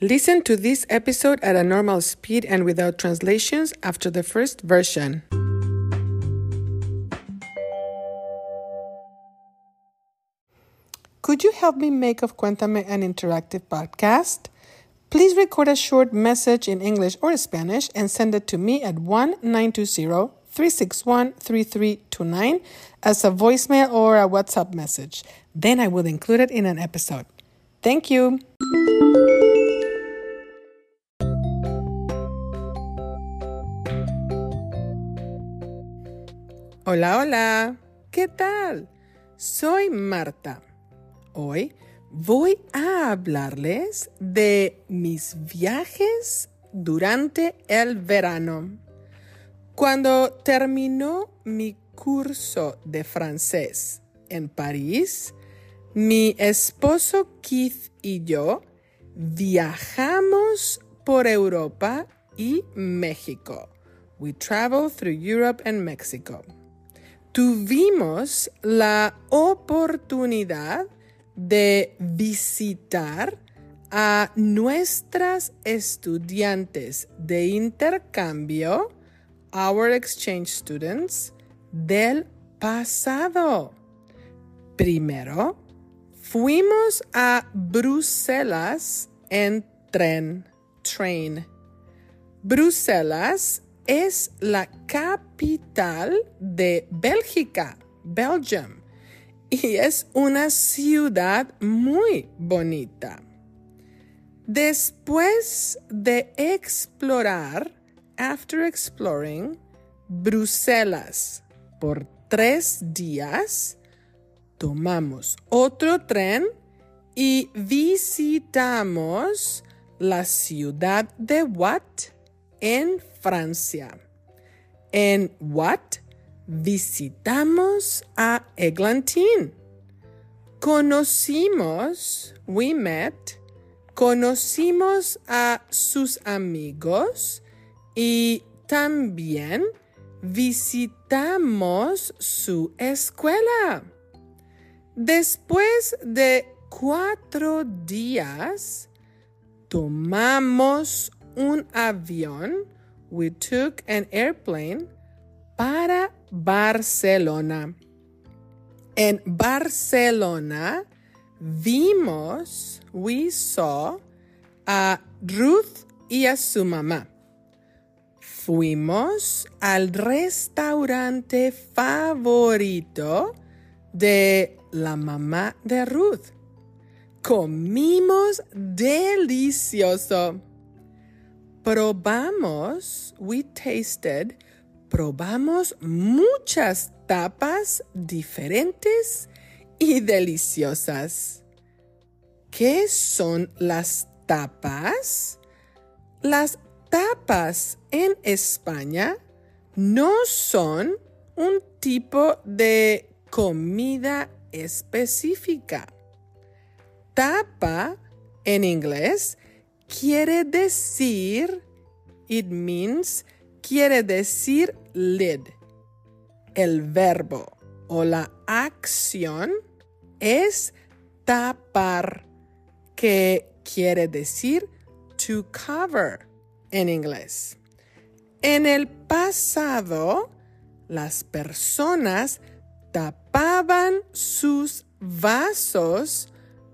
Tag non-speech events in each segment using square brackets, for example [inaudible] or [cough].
Listen to this episode at a normal speed and without translations after the first version. Could you help me make of Cuéntame an interactive podcast? Please record a short message in English or Spanish and send it to me at 1 361 3329 as a voicemail or a WhatsApp message. Then I will include it in an episode. Thank you. Hola, hola. ¿Qué tal? Soy Marta. Hoy voy a hablarles de mis viajes durante el verano. Cuando terminó mi curso de francés en París, mi esposo Keith y yo viajamos por Europa y México. We traveled through Europe and Mexico. Tuvimos la oportunidad de visitar a nuestras estudiantes de intercambio, our exchange students, del pasado. Primero, fuimos a Bruselas en tren, train. Bruselas es la capital de Bélgica, Belgium y es una ciudad muy bonita. Después de explorar, after exploring, Bruselas por tres días, tomamos otro tren y visitamos la ciudad de Watt en Francia. En Watt visitamos a Eglantín. Conocimos, we met, conocimos a sus amigos y también visitamos su escuela. Después de cuatro días, tomamos un avión. We took an airplane para Barcelona. En Barcelona vimos, we saw a Ruth y a su mamá. Fuimos al restaurante favorito de la mamá de Ruth. Comimos delicioso. Probamos, we tasted probamos muchas tapas diferentes y deliciosas. ¿Qué son las tapas? Las tapas en España no son un tipo de comida específica. Tapa en inglés quiere decir, it means, quiere decir lid. El verbo o la acción es tapar, que quiere decir to cover en inglés. En el pasado, las personas tapaban sus vasos,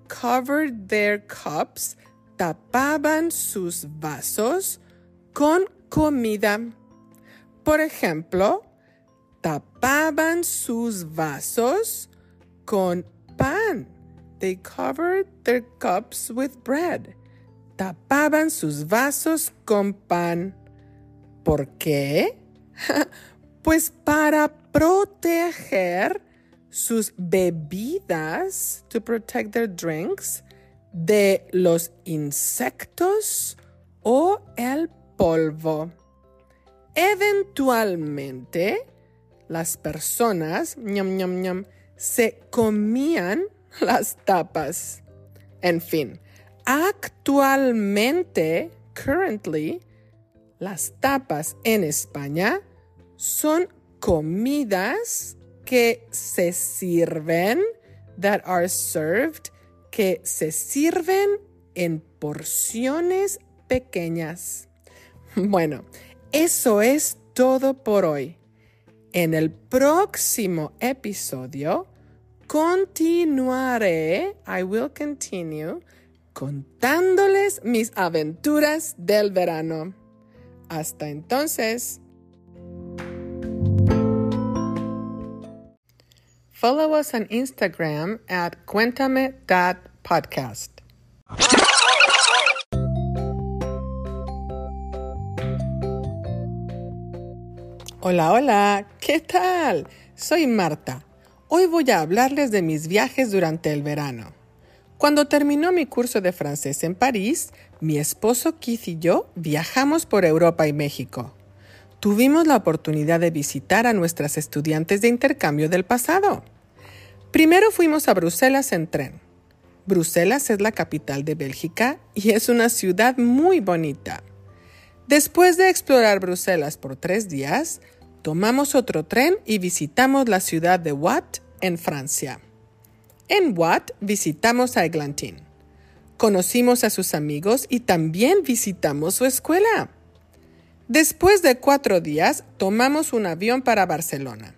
covered their cups, tapaban sus vasos con comida. Por ejemplo, tapaban sus vasos con pan. They covered their cups with bread. Tapaban sus vasos con pan. ¿Por qué? [laughs] pues para proteger sus bebidas, to protect their drinks, de los insectos o el polvo. Eventualmente, las personas se comían [laughs] las tapas. En fin, actualmente, currently, las tapas en España son comidas que se sirven, that are served, que se sirven en porciones pequeñas. [laughs] Bueno, eso es todo por hoy. En el próximo episodio continuaré, I will continue, contándoles mis aventuras del verano. Hasta entonces. Follow us on Instagram at cuéntame.podcast. Hola, hola, ¿qué tal? Soy Marta. Hoy voy a hablarles de mis viajes durante el verano. Cuando terminó mi curso de francés en París, mi esposo Keith y yo viajamos por Europa y México. Tuvimos la oportunidad de visitar a nuestras estudiantes de intercambio del pasado. Primero fuimos a Bruselas en tren. Bruselas es la capital de Bélgica y es una ciudad muy bonita. Después de explorar Bruselas por tres días, tomamos otro tren y visitamos la ciudad de Watt, en Francia. En Watt visitamos a Eglantín. Conocimos a sus amigos y también visitamos su escuela. Después de cuatro días, tomamos un avión para Barcelona.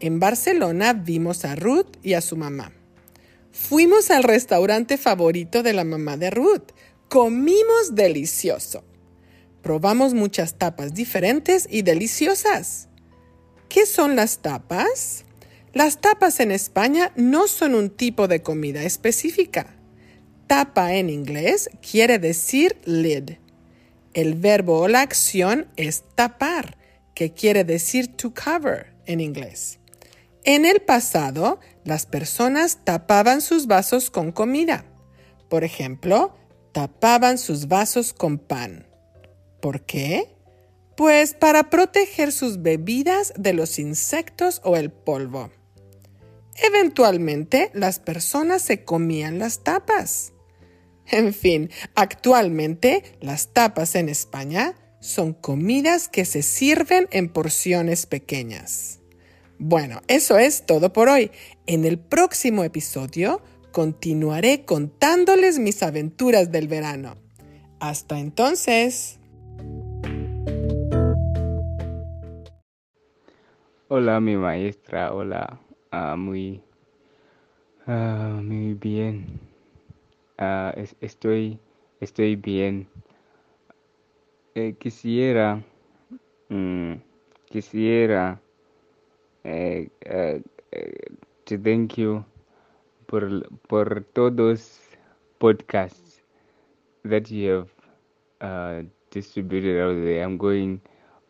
En Barcelona vimos a Ruth y a su mamá. Fuimos al restaurante favorito de la mamá de Ruth. Comimos delicioso. Probamos muchas tapas diferentes y deliciosas. ¿Qué son las tapas? Las tapas en España no son un tipo de comida específica. Tapa en inglés quiere decir lid. El verbo o la acción es tapar, que quiere decir to cover en inglés. En el pasado, las personas tapaban sus vasos con comida. Por ejemplo, tapaban sus vasos con pan. ¿Por qué? Pues para proteger sus bebidas de los insectos o el polvo. Eventualmente las personas se comían las tapas. En fin, actualmente las tapas en España son comidas que se sirven en porciones pequeñas. Bueno, eso es todo por hoy. En el próximo episodio continuaré contándoles mis aventuras del verano. Hasta entonces. Hola, mi maestra, hola, ah, muy, ah, muy bien. Ah, estoy, estoy bien. Eh, quisiera, mm, quisiera eh, eh, to thank you por, por todos podcasts that you have distributed out there. I'm going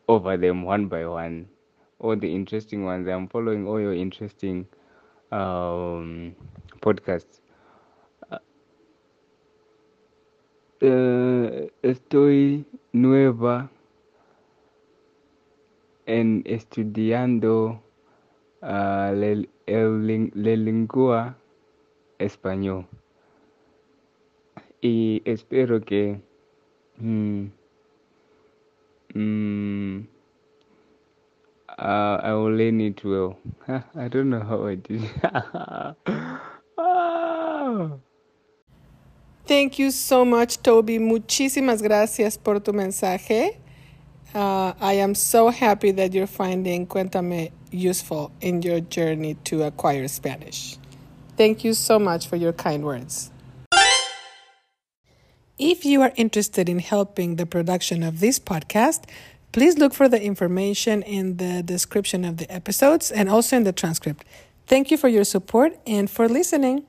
over them one by one all the interesting ones. I'm following all your interesting um, podcasts. Uh, estoy nueva en estudiando uh, la, lengua español y espero que mm, I will learn it well. I don't know how I did. [laughs] Thank you so much, Toby. Muchísimas gracias por tu mensaje. Uh, I am so happy that you're finding Cuéntame useful in your journey to acquire Spanish. Thank you so much for your kind words. If you are interested in helping the production of this podcast, Please look for the information in the description of the episodes and also in the transcript. Thank you for your support and for listening.